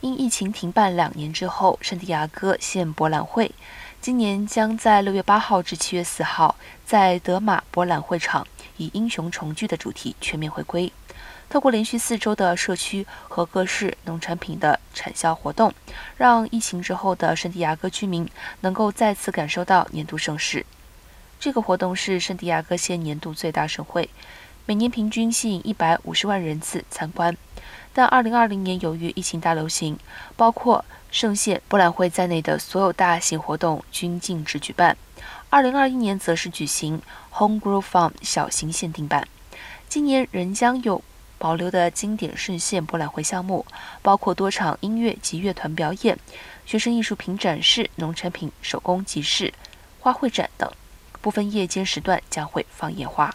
因疫情停办两年之后，圣地亚哥县博览会今年将在六月八号至七月四号在德马博览会场以“英雄重聚”的主题全面回归。透过连续四周的社区和各式农产品的产销活动，让疫情之后的圣地亚哥居民能够再次感受到年度盛事。这个活动是圣地亚哥县年度最大盛会，每年平均吸引一百五十万人次参观。但2020年由于疫情大流行，包括圣县博览会在内的所有大型活动均禁止举办。2021年则是举行 Home Grow Farm 小型限定版。今年仍将有保留的经典圣县博览会项目，包括多场音乐及乐团表演、学生艺术品展示、农产品手工集市、花卉展等。部分夜间时段将会放烟花。